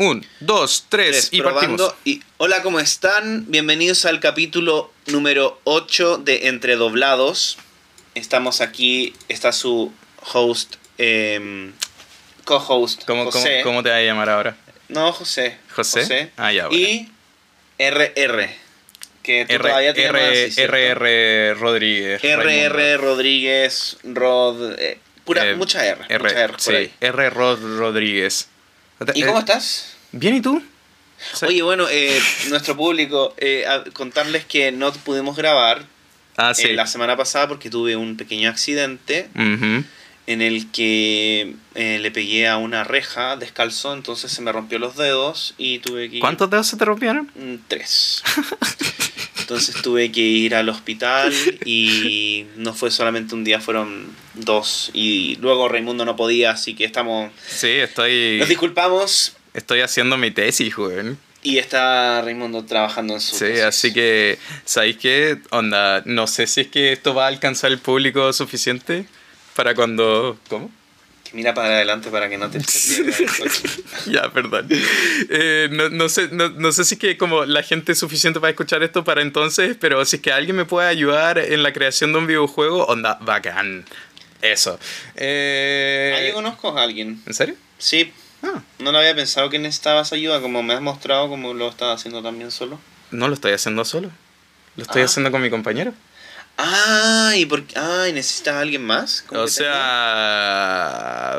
Un, dos, tres, Tres, y partimos. Y, hola, ¿cómo están? Bienvenidos al capítulo número 8 de Entre Doblados. Estamos aquí, está su host, em, co-host, ¿Cómo, cómo, José. cómo te vas a llamar ahora? No, José. ¿José? Ah, ya, bueno. Y RR, que tú R, todavía te R. RR Rodríguez. RR Raimundo. Rodríguez, Rod, eh, pura, Eh, mucha R, R, mucha R por sí, ahí. R Rod Rodríguez. ¿Y Eh, cómo estás? Bien, ¿y tú? Sí. Oye, bueno, eh, nuestro público, eh, a- contarles que no pudimos grabar ah, sí. eh, la semana pasada porque tuve un pequeño accidente en el que eh, le pegué a una reja descalzo, entonces se me rompió los dedos y tuve que ir... ¿Cuántos dedos se te rompieron? Mm, Tres. Entonces tuve que ir al hospital y no fue solamente un día, fueron dos. Y luego Raimundo no podía, así que estamos... Sí, estoy, Nos disculpamos estoy haciendo mi tesis, joven. y está Raimundo trabajando en su... Sí, tesis. así que, ¿sabéis qué? Onda, no sé si es que esto va a alcanzar el público suficiente para cuando... ¿Cómo? Que Mira para adelante para que no te... ya, perdón. Eh, no, no sé, no, no sé si es que como la gente es suficiente para escuchar esto para entonces, pero si es que alguien me puede ayudar en la creación de un videojuego, onda, bacán. Eso. Eh, Ah, yo conozco a alguien. ¿En serio? Sí, Ah, no lo había pensado que necesitabas ayuda, como me has mostrado, como lo estás haciendo también solo. no lo estoy haciendo solo. Lo estoy Ah. haciendo con mi compañero. Ah, ¿y por qué? Ah, ¿y necesitas a alguien más? ¿Cómo O sea,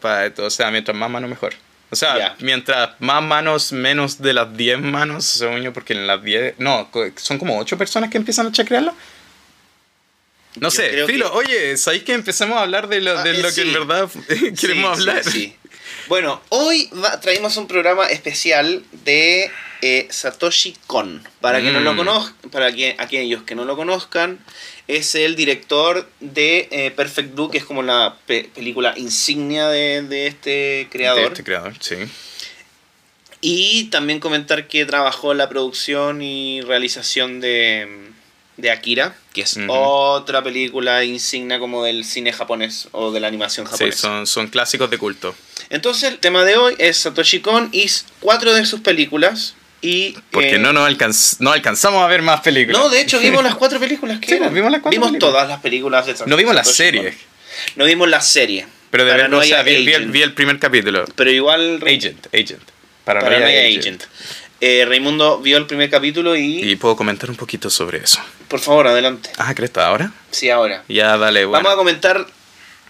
pa- o sea, mientras más manos mejor. O sea, mientras más manos, menos de las 10 manos, según yo, porque en las 10... No, son como 8 personas que empiezan a chacrearlo. No Yo sé, Filo, que- oye, ¿sabéis que empecemos a hablar de lo, Ah, de eh, lo que en verdad queremos sí, hablar? sí. Bueno, hoy va- traímos un programa especial de eh, Satoshi Kon. Para que no lo Mm. conozcan, para que aquellos que no lo conozcan, es el director de eh, Perfect Blue, que es como la pe- película insignia de, de este De creador. este creador, sí. Y también comentar que trabajó en la producción y realización de, de Akira, que es otra película insignia como del cine japonés o de la animación Sí, japonesa. son, son clásicos de culto. Entonces el tema de hoy es Satoshi Kon y cuatro de sus películas. Y, Porque eh, no, nos alcanz- no alcanzamos a ver más películas. No, de hecho vimos las cuatro películas que Sí, eran. pues, vimos las cuatro Vimos películas. todas las películas de No vimos la Satoshi serie. Kon. No vimos la serie. Pero de verdad, o sea, vi, vi el, vi el primer capítulo. Pero igual Agent, Agent. Paranoia Paranoia Agent. Agent. Eh, Raimundo vio el primer capítulo y, Y puedo comentar un poquito sobre eso. por favor, adelante. Ah, ¿cresta ahora? Sí, ahora. Ya, dale, bueno. Vamos a comentar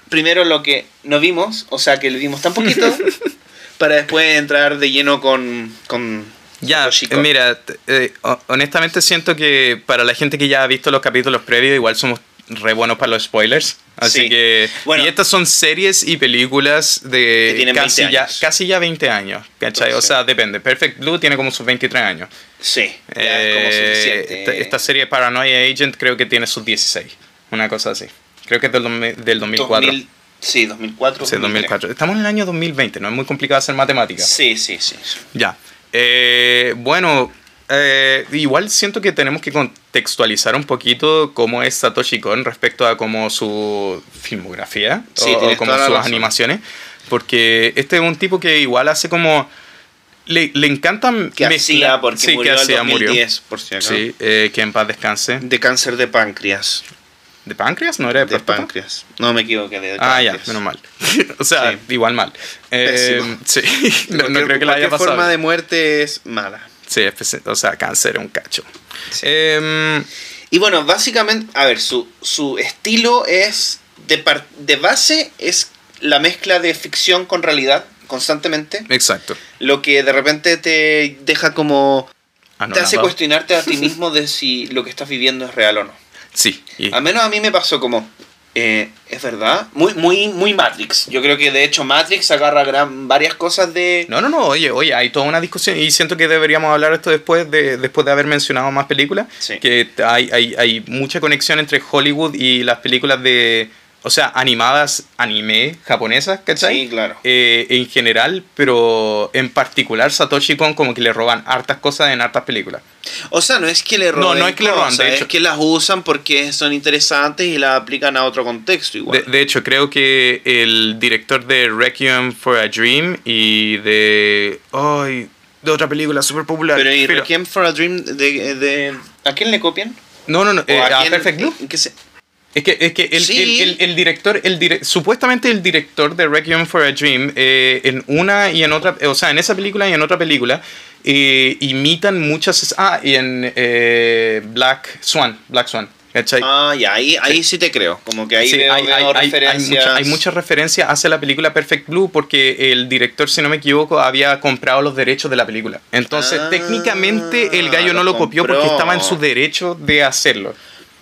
primero lo que no vimos, o sea que le vimos tan poquito, para después entrar de lleno con, con Ya, mira, eh, ho- honestamente siento que para la gente que ya ha visto los capítulos previos, igual somos re buenos para los spoilers. Así Sí. que. Bueno. y estas son series y películas de casi, 20 ya, casi ya 20 años. ¿Cachai? O Entonces- sea, depende. Perfect Blue tiene como sus 23 años. Sí, como Eh, suficiente. esta, esta serie Paranoia Agent creo que tiene sus 16. Una cosa así. Creo que es del, del 2004. 2000 sí, 2004. Sí, 2004. Estamos en el año 2020, no es muy complicado hacer matemáticas. Sí, sí, sí. Ya. Eh, bueno, eh, igual siento que tenemos que contextualizar un poquito cómo es Satoshi Kon respecto a como su filmografía Sí, o, como sus razón. animaciones. Porque este es un tipo que igual hace como... Le, le encanta Que hacía, porque sí, murió que hacía, murió. 2010, por si acaso. Sí, eh, que en paz descanse. De cáncer de páncreas. ¿De páncreas? ¿No era de, De próstata? páncreas. No me equivoqué, de Ah, ya, menos mal. o sea, Sí. igual mal. Eh, Pésimo. sí, no, creo que la haya pasado. forma de muerte es mala. Sí, espe- o sea, cáncer es un cacho. Sí. Em, Y bueno, básicamente, a ver, su, su estilo es, de, par- de base, es la mezcla de ficción con realidad constantemente. exacto. Lo que de repente te deja como... Ah, no, te hace nada. cuestionarte a ti mismo de si lo que estás viviendo es real o no. Sí. y- Al menos a mí me pasó como... eh, es verdad, muy, muy, muy Matrix. Yo creo que de hecho Matrix agarra gran, varias cosas de... No, no, no, oye, oye, hay toda una discusión y siento que deberíamos hablar esto después de, después de haber mencionado más películas. Sí. Que hay, hay, hay mucha conexión entre Hollywood y las películas de, o sea, animadas, anime japonesas, ¿cachai? Sí, claro. Eh, en general, pero en particular Satoshi Kon como que le roban hartas cosas en hartas películas. O sea, no es que le No, roben no es que le roban, de es hecho. que las usan porque son interesantes y las aplican a otro contexto igual. De, de hecho, creo que el director de Requiem for a Dream y de... Ay, de otra película súper popular. Pero ¿y. Requiem for a Dream de, de- ¿A quién le copian? No, no, no. ¿O eh, a quién- Perfect Blue. qué se- Es que, es que el, Sí. el- el- el director, el dire- supuestamente el director de Requiem for a Dream, eh, en una y en otra, o sea, en esa película y en otra película, eh, imitan muchas. Ah, y en eh, Black Swan, Black Swan, ¿cachai? Ah, ya, ahí, ahí sí te creo. Como que ahí Sí, veo, hay, veo hay- hay- hay referencias. mucha- hay muchas referencias hacia la película Perfect Blue porque el director, si no me equivoco, había comprado los derechos de la película. Entonces, Ah, técnicamente el gallo no lo lo copió compró. porque estaba en su derecho de hacerlo.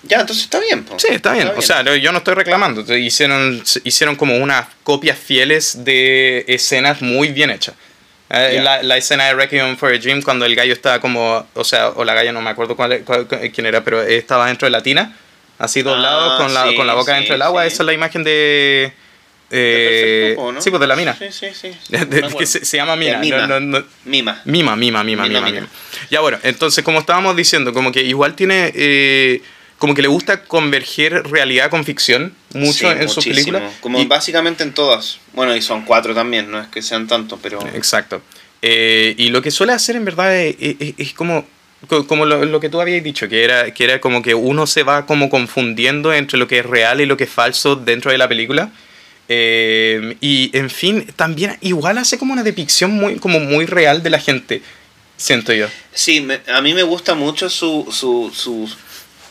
Ya, entonces está bien. po. Sí, está bien. O sea, yo no estoy reclamando. Hicieron, hicieron como unas copias fieles de escenas muy bien hechas. Eh, Ya. la, la escena de Requiem for a Dream cuando el gallo estaba como, o sea, o la galla no me acuerdo cuál, cuál- quién era, pero estaba dentro de la tina, así doblado, Ah, con, la, sí, con la boca sí, dentro del agua. sí. Esa es la imagen de... Eh, ¿no? Sí, pues de la mina. Sí, sí, sí. De- que se, se llama mina. Mima. no- no- no- Mima. Mima, mima, mima, Mima, mima, mima. mima. Ya bueno, entonces como estábamos diciendo, como que igual tiene, eh, como que le gusta converger realidad con ficción mucho Sí, en sus películas. Como Y- básicamente en todas. Bueno, y son cuatro también, no es que sean tantos, pero. Exacto. Eh, y lo que suele hacer en verdad es, es- es como, co- como lo, lo que tú habías dicho, que era, que era como que uno se va como confundiendo entre lo que es real y lo que es falso dentro de la película. Eh, y en fin, también igual hace como una depicción muy, como muy real de la gente, siento yo. Sí, me- a mí me gusta mucho su, su, su-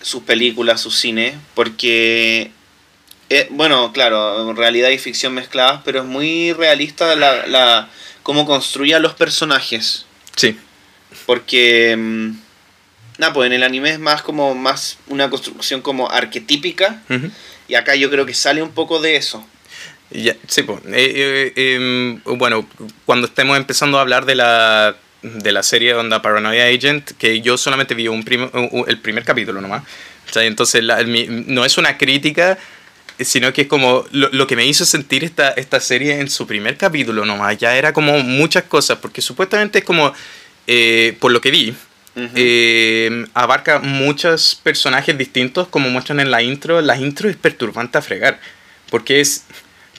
sus películas, su cine, porque, eh, bueno, claro, realidad y ficción mezcladas, pero es muy realista la, la, cómo construye a los personajes. Sí. Porque, mm, nada, pues en el anime es más como más una construcción como arquetípica, y acá yo creo que sale un poco de eso. Ya, sí, pues. eh, eh, em, bueno, cuando estemos empezando a hablar de la, de la serie Onda Paranoia Agent, que yo solamente vi un prim- el primer capítulo nomás. O sea, entonces la- no es una crítica, sino que es como lo, lo que me hizo sentir esta, esta serie en su primer capítulo nomás. Ya era como muchas cosas, porque supuestamente es como, eh, por lo que vi, eh, abarca muchos personajes distintos, como muestran en la intro. La intro es perturbante a fregar, porque es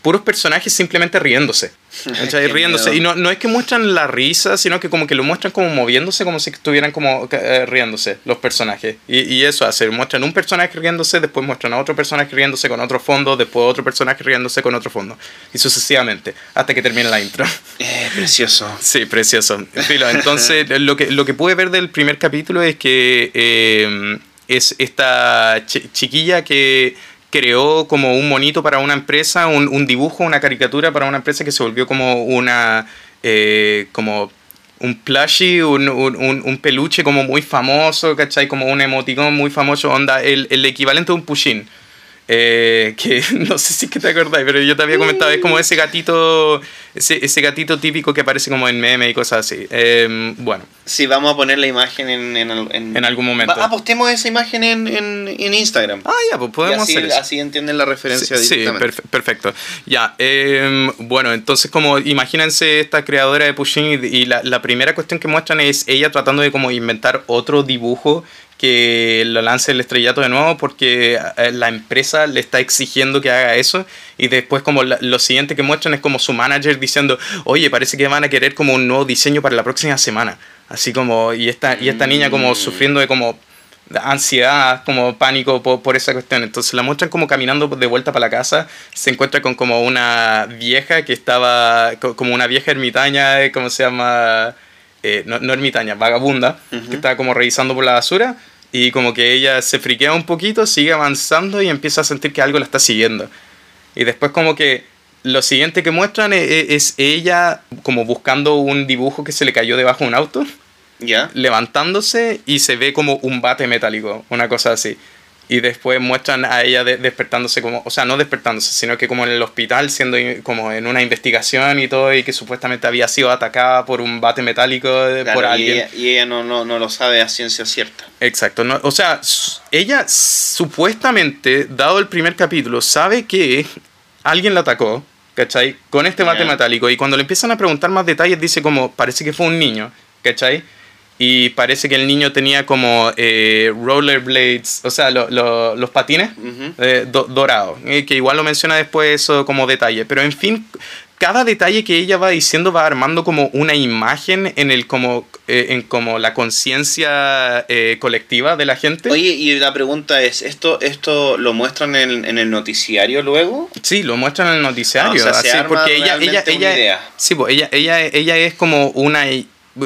puros personajes simplemente riéndose. ¿cachai? Riéndose. Y no, no es que muestran la risa, sino que como que lo muestran como moviéndose, como si estuvieran como eh, riéndose los personajes. Y, y eso hace, muestran un personaje riéndose, después muestran a otro personaje riéndose con otro fondo, después otro personaje riéndose con otro fondo. Y sucesivamente, hasta que termine la intro. Eh, precioso. Sí, precioso. Entonces, lo que, lo que pude ver del primer capítulo es que eh, es esta chi- chiquilla que creó como un monito para una empresa, un, un dibujo, una caricatura para una empresa que se volvió como una... eh, como un plushie, un, un, un- peluche como muy famoso, ¿cachai? Como un emoticón muy famoso, onda, el, el equivalente a un pushín. Eh, que no sé si es que te acordás, pero yo te había comentado, es como ese gatito, ese, ese gatito típico que aparece como en meme y cosas así. Eh, bueno, Sí, vamos a poner la imagen en, en, en- En algún momento. Va- Ah, postemos esa imagen en, Instagram. ah, ya, pues podemos así, hacer eso. así entienden la referencia Sí, sí, perfe- perfecto. Ya, eh, bueno, entonces como imagínense esta creadora de Pushing y, y la, la primera cuestión que muestran es ella tratando de como inventar otro dibujo que lo lance el estrellato de nuevo porque eh, la empresa le está exigiendo que haga eso y después como la- lo siguiente que muestran es como su manager diciendo, oye, parece que van a querer como un nuevo diseño para la próxima semana. Así como, y esta, y esta niña como Mm. sufriendo de como ansiedad, como pánico por, por esa cuestión. Entonces la muestran como caminando de vuelta para la casa, se encuentra con como una vieja que estaba, co- como una vieja ermitaña, eh, ¿cómo se llama? Eh, no, no ermitaña, vagabunda, que estaba como revisando por la basura y como que ella se friquea un poquito, sigue avanzando y empieza a sentir que algo la está siguiendo. Y después como que lo siguiente que muestran e- e- es, ella como buscando un dibujo que se le cayó debajo de un auto ¿Ya? levantándose y se ve como un bate metálico, una cosa así. Y después muestran a ella de- despertándose como, o sea, no despertándose, sino que como en el hospital, siendo in- como en una investigación y todo, y que supuestamente había sido atacada por un bate metálico eh, Claro, por y alguien. ella, y ella no, no, no lo sabe a ciencia cierta. Exacto, no, o sea, ella supuestamente, dado el primer capítulo, sabe que alguien la atacó, ¿cachai? Con este bate Ya. metálico, y cuando le empiezan a preguntar más detalles, dice como, parece que fue un niño, ¿cachai? Y parece que el niño tenía como eh, rollerblades, o sea, lo- lo- los patines eh, do- dorados, eh, que igual lo menciona después eso como detalle, pero en fin, cada detalle que ella va diciendo va armando como una imagen en el como eh, en como la conciencia colectiva de la gente. Oye, y la pregunta es, ¿esto, esto lo muestran en, en el noticiario luego? Sí, lo muestran en el noticiario, Ah, o sea, se así, arma porque ella, ella, ella, idea. sí, pues ella, ella, ella es como una,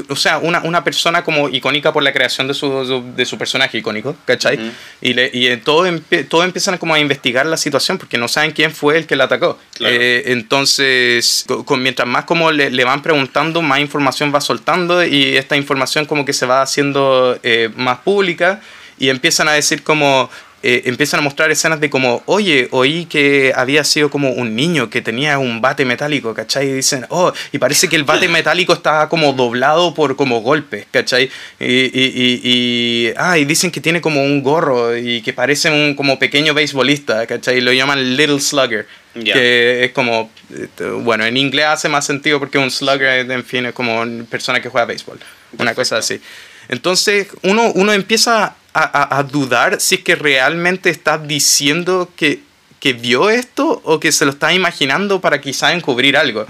o sea, una, una persona como icónica por la creación de su, de su personaje icónico, ¿cachai? Ujú. Y, le, y todo, empie- todo empiezan como a investigar la situación porque no saben quién fue el que la atacó. Claro. Eh, entonces, con, mientras más como le, le van preguntando, más información va soltando y esta información como que se va haciendo eh, más pública y empiezan a decir como... eh, empiezan a mostrar escenas de como, oye, oí que había sido como un niño que tenía un bate metálico, ¿cachai? Y dicen, oh, y parece que el bate metálico estaba como doblado por como golpes, ¿cachai? Y, y, y, y- ah, y dicen que tiene como un gorro y que parece un como pequeño beisbolista, ¿cachai? Y lo llaman Little Slugger, Ya. que es como, eh, bueno, en inglés hace más sentido porque un slugger, en fin, es como una persona que juega béisbol, una cosa así. Entonces uno, uno empieza a, a- a dudar si es que realmente está diciendo que, que vio esto o que se lo está imaginando para quizá encubrir algo.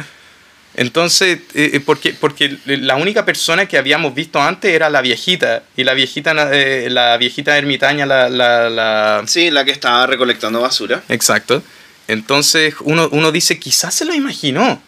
Entonces, eh, eh, porque, porque la única persona que habíamos visto antes era la viejita, y la viejita, eh, la viejita ermitaña, la, la, la- Sí, la que estaba recolectando basura. Exacto. Entonces uno, uno dice, quizás se lo imaginó.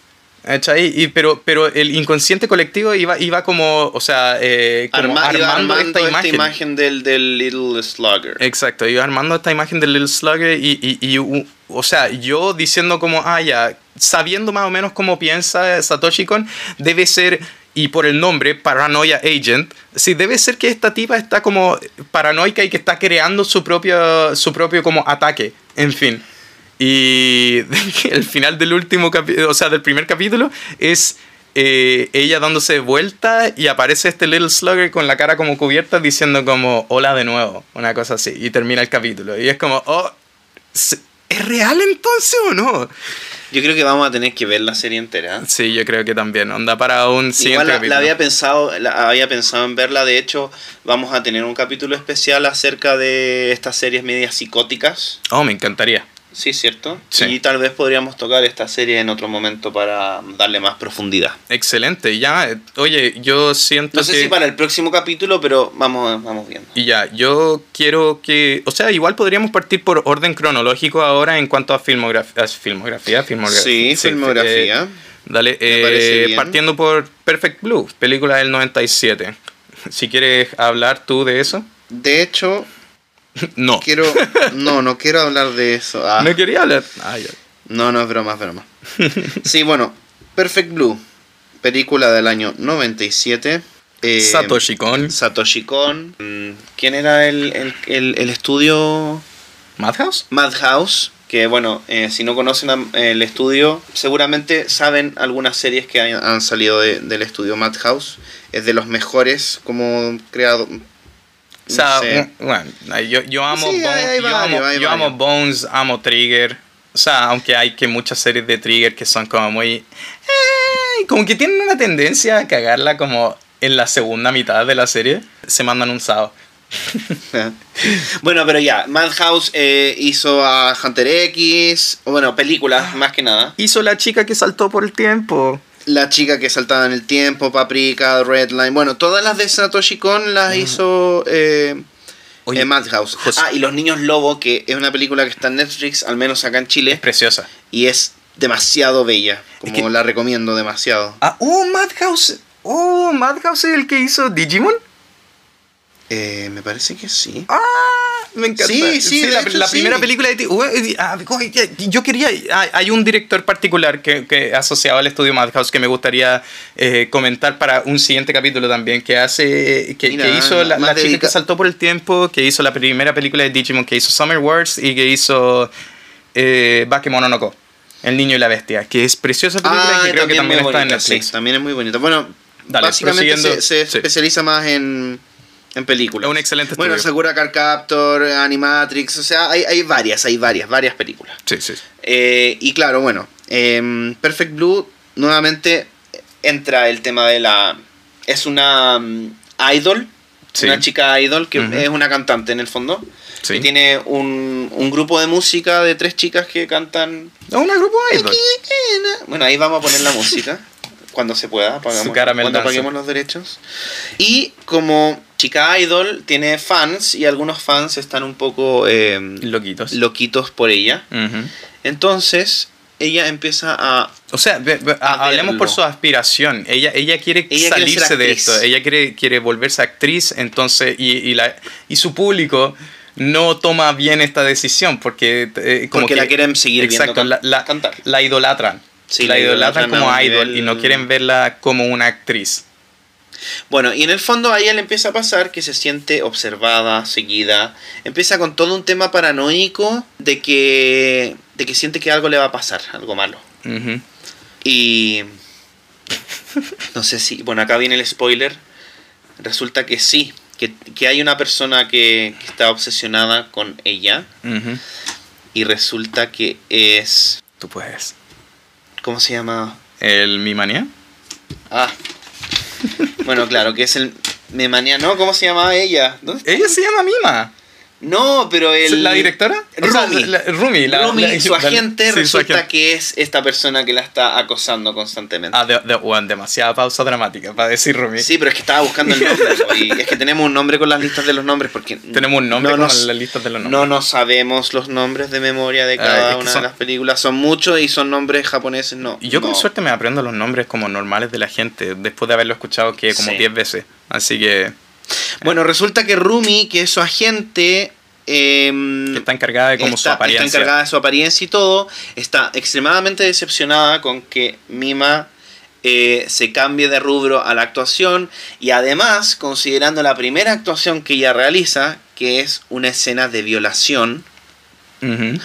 Y, pero, pero el inconsciente colectivo iba, iba como, o sea, eh, como Arma- armando, armando esta imagen. del, del Little Slugger. Exacto, iba armando esta imagen del Little Slugger y, y, y, u- o sea, yo diciendo como, ah, ya, sabiendo más o menos cómo piensa Satoshi Kon, debe ser, y por el nombre, Paranoia Agent, sí, debe ser que esta tipa está como paranoica y que está creando su propio, su propio como ataque, en fin. Y el final del último capítulo, o sea, del primer capítulo, es eh, ella dándose vuelta y aparece este Little Slugger con la cara como cubierta diciendo como hola de nuevo, una cosa así, y termina el capítulo. Y es como, oh, ¿se- ¿es real entonces o no? Yo creo que vamos a tener que ver la serie entera. Sí, yo creo que también, onda para un siguiente Igual la, la capítulo. había pensado, la- había pensado en verla. De hecho, vamos a tener un capítulo especial acerca de estas series medias psicóticas. Oh, me encantaría. Sí, ¿cierto? Sí. Y tal vez podríamos tocar esta serie en otro momento para darle más profundidad. Excelente, ya, eh, oye, yo siento No sé que... si para el próximo capítulo, pero vamos, vamos viendo. Y ya, yo quiero que, o sea, igual podríamos partir por orden cronológico ahora en cuanto a filmografía, filmografía, filmografía. Sí, filmografía. eh, dale, eh, partiendo por Perfect Blue, película del 97. Si quieres hablar tú de eso. De hecho, No. quiero. No, no quiero hablar de eso. Ah, No quería hablar. Ah, ya. no, no es broma, es broma. Sí, bueno, Perfect Blue, película del año 97. eh, Satoshi Kon. Satoshi Kon. Mm, ¿Quién era el, el, el- el estudio? Madhouse. Madhouse. Que bueno, eh, si no conocen a- el estudio, seguramente saben algunas series que han, han salido de- del estudio Madhouse. Es de los mejores como creado. O sea, bueno, yo, yo amo, Sí, Bones, hay- hay yo, varios, amo, yo. Bones, amo Trigger. O sea, aunque hay que muchas series de Trigger que son como muy... eh, como que tienen una tendencia a cagarla como en la segunda mitad de la serie. Se mandan un sábado. bueno, pero ya, Madhouse eh, hizo a Hunter X, bueno, películas más que nada. Hizo la chica que saltó por el tiempo. La chica que saltaba en el tiempo, Paprika, Redline, bueno, todas las de Satoshi Kon las hizo eh, Oye, eh, Madhouse. José- Ah, y Los Niños Lobo, que es una película que está en Netflix, al menos acá en Es Chile, preciosa. y es demasiado bella, como que- la recomiendo demasiado. Ah, oh, Madhouse. Oh, Madhouse es el que hizo Digimon. Eh, me parece que sí. Ah, Me encanta. Sí, sí, de la, hecho, la sí. primera película de ti. ah, Yo quería. Hay, un director particular que, que asociado al estudio Madhouse que me gustaría eh, comentar para un siguiente capítulo también. Que hace. Que, Mira, que hizo la, chica que saltó por el tiempo. Que hizo la primera película de Digimon. Que hizo Summer Wars. Y que hizo. Eh, Bakemononoko. El niño y la bestia. Que es preciosa película y que creo que también está en bonita, sí, Netflix. también es muy bonita. Bueno, Dale, básicamente se, sí. especializa más en, en películas. Es un excelente Bueno, estudio. Sakura Card Captor, Animatrix, o sea, hay, hay varias, hay varias, varias películas. Sí, sí. Eh, y claro, bueno, em, Perfect Blue nuevamente entra el tema de la... Es una mm, idol, Sí. una chica idol que es una cantante en el fondo. Sí. Y tiene un, un grupo de música de tres chicas que cantan... Es un grupo idol. Bueno, ahí vamos a poner la música cuando se pueda, pagamos, cuando paguemos los derechos. Y como chica idol tiene fans y algunos fans están un poco em, Loquitos. loquitos por ella. Entonces ella empieza a O sea, A ha- hablemos por su aspiración. Ella, ella quiere Ella quiere salirse ser de esto. Ella quiere, quiere volverse actriz, entonces, y, y, la, y su público no toma bien esta decisión porque eh, como Porque que- la quieren seguir viendo exacto, can- la, la- cantar. la idolatran. Sí, la la idolatran como idol nivel- y no quieren verla como una actriz. Bueno, y en el fondo a ella le empieza a pasar que se siente observada, seguida. Empieza con todo un tema paranoico de que, de que siente que algo le va a pasar, algo malo. Ujú. Y no sé si, bueno, acá viene el spoiler. Resulta que sí, que, que hay una persona que, que está obsesionada con ella Ujú. y resulta que es, Tú puedes. ¿Cómo se llama? ¿El Mi Manía? Ah, bueno, claro, que es el Memania, ¿no? ¿Cómo se llamaba ella? Ella se llama Mima. No, pero el... ¿La directora? O sea, Rumi. la- Rumi, la- Rumi, la- su agente, sí, su resulta agente. que es esta persona que la está acosando constantemente. Ah, de, de- bueno, demasiada pausa dramática para decir Rumi. Sí, pero es que estaba buscando el nombre. y es que tenemos un nombre con las listas de los nombres porque... Tenemos un nombre no con nos- las listas de los nombres. No nos sabemos los nombres de memoria de Ah, cada que una son- de las películas. Son muchos y son nombres japoneses, no. Yo con no. suerte me aprendo los nombres como normales de la gente después de haberlo escuchado que como Sí. 10 veces. Así que, Bueno, resulta que Rumi, que es su agente... em, que está encargada de como su apariencia. está encargada de su apariencia y todo, está extremadamente decepcionada con que Mima eh, se cambie de rubro a la actuación y además, considerando la primera actuación que ella realiza, que es una escena de violación,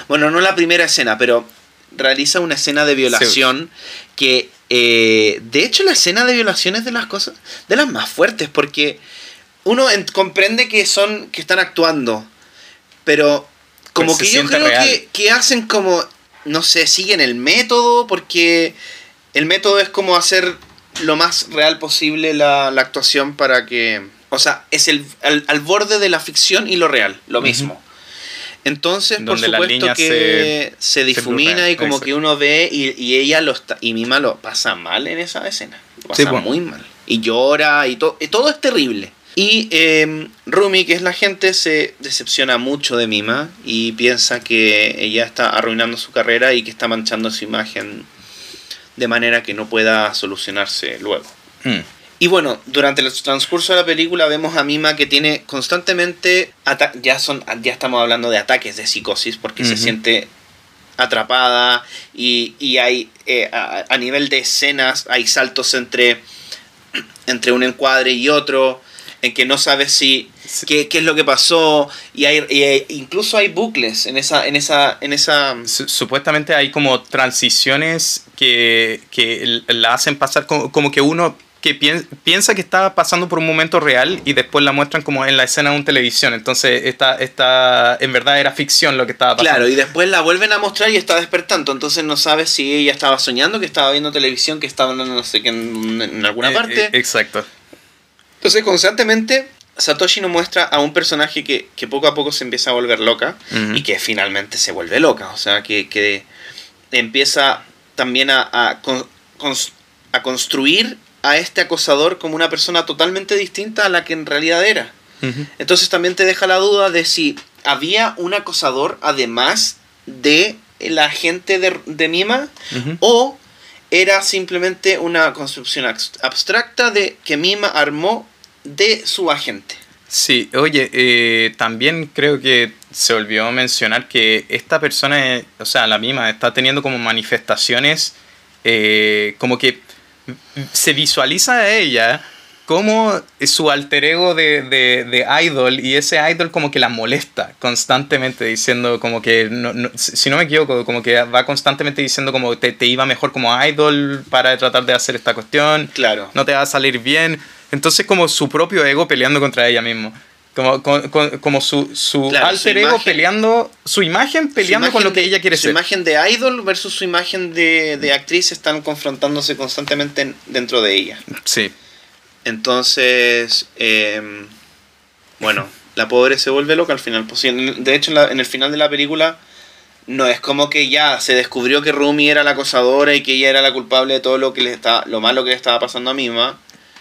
bueno, no la primera escena, pero realiza una escena de violación que, eh, de hecho, la escena de violación es de las cosas, de las más fuertes, porque uno en- comprende que son, que están actuando, pero como Pues que yo creo que, que hacen como, no sé, siguen el método, porque el método es como hacer lo más real posible la, la actuación para que, o sea, es el, al, al borde de la ficción y lo real, lo mismo. Entonces, por Donde las supuesto que se, se difumina y como exacto. que uno ve y, y ella lo está, y Mima lo pasa mal en esa escena. Lo Sí, pasa muy mal. Y llora y, to- y todo es terrible. Y eh, Rumi, que es la gente, se decepciona mucho de Mima y piensa que ella está arruinando su carrera y que está manchando su imagen de manera que no pueda solucionarse luego. Mm. Y bueno, durante el transcurso de la película vemos a Mima que tiene constantemente ya son ya estamos hablando de ataques de psicosis porque se siente atrapada y, y hay eh, a, a nivel de escenas hay saltos entre entre un encuadre y otro en que no sabes si Sí. qué, qué es lo que pasó y hay y hay- incluso hay bucles en esa en esa en esa Su- Supuestamente hay como transiciones que, que la hacen pasar como, como que uno que pien- piensa que está pasando por un momento real y después la muestran como en la escena de un televisión. Entonces, esta, esta, en verdad era ficción lo que estaba pasando. Claro, y después la vuelven a mostrar y está despertando. Entonces no sabes si ella estaba soñando, que estaba viendo televisión, que estaba no sé qué en, en alguna Eh, parte. eh, exacto. Entonces constantemente Satoshi nos muestra a un personaje que, que poco a poco se empieza a volver loca y que finalmente se vuelve loca. O sea, que, que empieza también a, a, a construir a este acosador como una persona totalmente distinta a la que en realidad era. Entonces también te deja la duda de si había un acosador además de la agente de, de Mima o era simplemente una construcción abs- abstracta de que Mima armó de su agente. Sí, oye, eh, también creo que se olvidó mencionar que esta persona, o sea, la misma, está teniendo como manifestaciones, eh, como que se visualiza a ella como su alter ego de, de, de, idol y ese idol como que la molesta constantemente diciendo como que, no, no, si no me equivoco, como que va constantemente diciendo como te, te, iba mejor como idol para tratar de hacer esta cuestión, claro. no te va a salir bien. Entonces como su propio ego peleando contra ella mismo. Como, como, como su, su Claro, alter su ego imagen- peleando, su imagen peleando Su con lo que de- ella quiere su ser. imagen de idol versus su imagen de, de actriz están confrontándose constantemente en- dentro de ella. Sí, Entonces, eh, bueno, la pobre se vuelve loca al final. Pues, de hecho, en, la- en el final de la película, no es como que ya se descubrió que Rumi era la acosadora y que ella era la culpable de todo lo que le estaba, lo malo que le estaba pasando a Mima.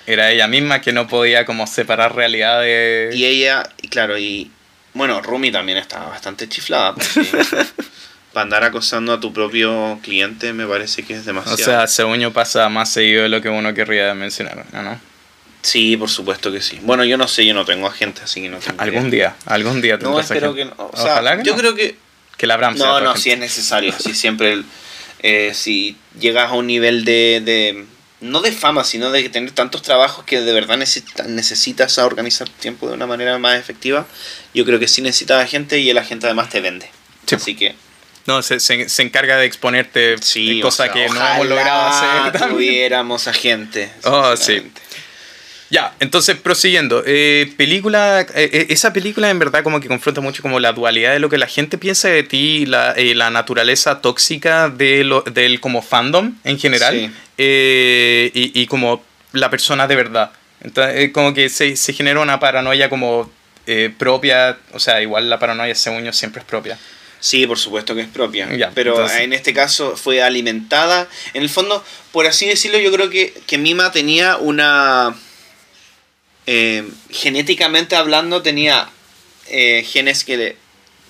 era ella misma que no podía como separar realidad de... Y ella, y claro, y bueno, Rumi también estaba bastante chiflada. para andar acosando a tu propio cliente me parece que es O demasiado. sea, según yo pasa más seguido de lo que uno querría mencionar, ¿no? Sí, por supuesto que sí. Bueno, yo no sé, yo no tengo agente, así que no tengo Algún idea. día, algún día No, espero que no. O sea, Ojalá que yo no. creo que Que la Abraham No, no, agente. si es necesario. Si siempre, el- eh, si llegas a un nivel de, de- no de fama, sino de tener tantos trabajos que de verdad necesita- necesitas organizar tu tiempo de una manera más efectiva, yo creo que sí necesitas a gente y el agente además te vende. Sí. Así que, No, se, se, se encarga de exponerte sí, cosa o sea, que no hemos logrado hacer. también. tuviéramos a gente. Oh, sí. Ya, entonces prosiguiendo. eh, película, eh, eh, esa película en verdad como que confronta mucho como la dualidad de lo que la gente piensa de ti, la, eh, la naturaleza tóxica de lo, del como fandom en general Sí. y, y como la persona de verdad. Entonces, como que se, se genera una paranoia como propia, o sea, igual la paranoia según yo siempre es propia. Sí, por supuesto que es propia. Ya, pero entonces- en este caso fue alimentada. En el fondo, por así decirlo, yo creo que, que Mima tenía una... eh, genéticamente hablando, tenía eh, genes que, le-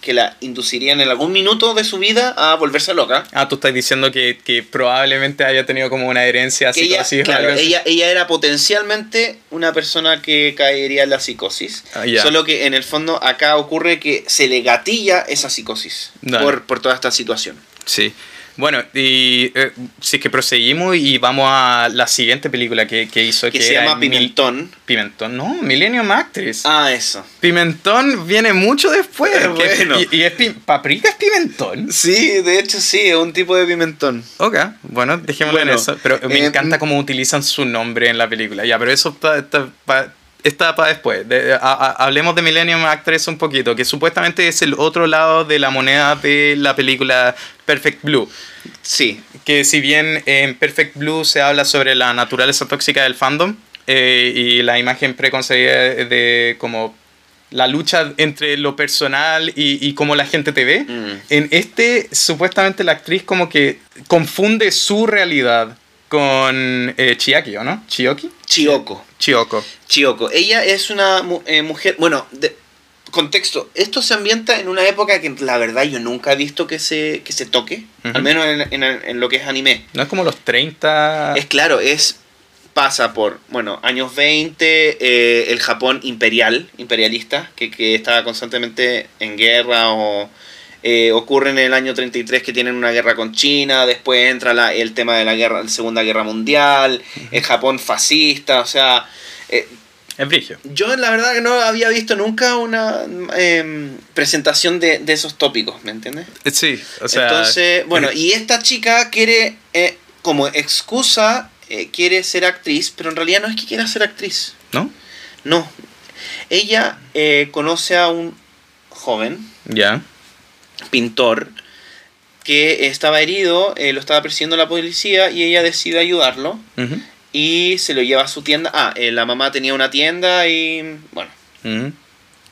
que la inducirían en algún minuto de su vida a volverse loca. Ah, tú estás diciendo que, que probablemente haya tenido como una herencia Que ella, psicosis o claro, ella, ella era potencialmente una persona que caería en la psicosis. Ah. Solo que en el fondo acá ocurre que se le gatilla esa psicosis por, por toda esta situación. Sí. Bueno, y eh, si es que proseguimos y vamos a la siguiente película que, que hizo, Que que se llama Mil- Pimentón. Pimentón, no, Millennium Actress. Ah, eso. Pimentón viene mucho después. Eh, bueno. y, y es pi- paprika es pimentón. Sí, de hecho sí, es un tipo de pimentón. Ok, bueno, dejémoslo en eso. Pero me eh, encanta cómo utilizan su nombre en la película. Ya, pero eso pa- está pa- está para después. De- a- a- hablemos de Millennium Actress un poquito, que supuestamente es el otro lado de la moneda de la película Perfect Blue. Sí, que si bien en Perfect Blue se habla sobre la naturaleza tóxica del fandom eh, y la imagen preconcebida de, de como la lucha entre lo personal y, y cómo la gente te ve, Mm. en este supuestamente la actriz como que confunde su realidad con eh, Chiaki, ¿o no? ¿Chioki? Chiyoko. Chioko. Chiyoko. Ella es una eh, mujer, bueno, de, contexto, esto se ambienta en una época que la verdad yo nunca he visto que se, que se toque, al menos en, en- en lo que es anime. ¿No es como los 30? Es claro, es pasa por, bueno, años 20, eh, el Japón imperial, imperialista, que, que estaba constantemente en guerra o eh, ocurre en el año 33 que tienen una guerra con China, después entra la- el tema de la guerra, la Segunda Guerra Mundial, el Japón fascista, o sea, eh, yo la verdad que no había visto nunca una em, presentación de, de esos tópicos, ¿me entiendes? Eh, Sí, o sea... Entonces, bueno, y esta chica quiere, eh, como excusa, eh, quiere ser actriz, pero en realidad no es que quiera ser actriz. ¿No? No. Ella eh, conoce a un joven, Ya. Pintor, que estaba herido, eh, lo estaba persiguiendo la policía y ella decide ayudarlo y se lo lleva a su tienda. Ah, eh, la mamá tenía una tienda y, bueno,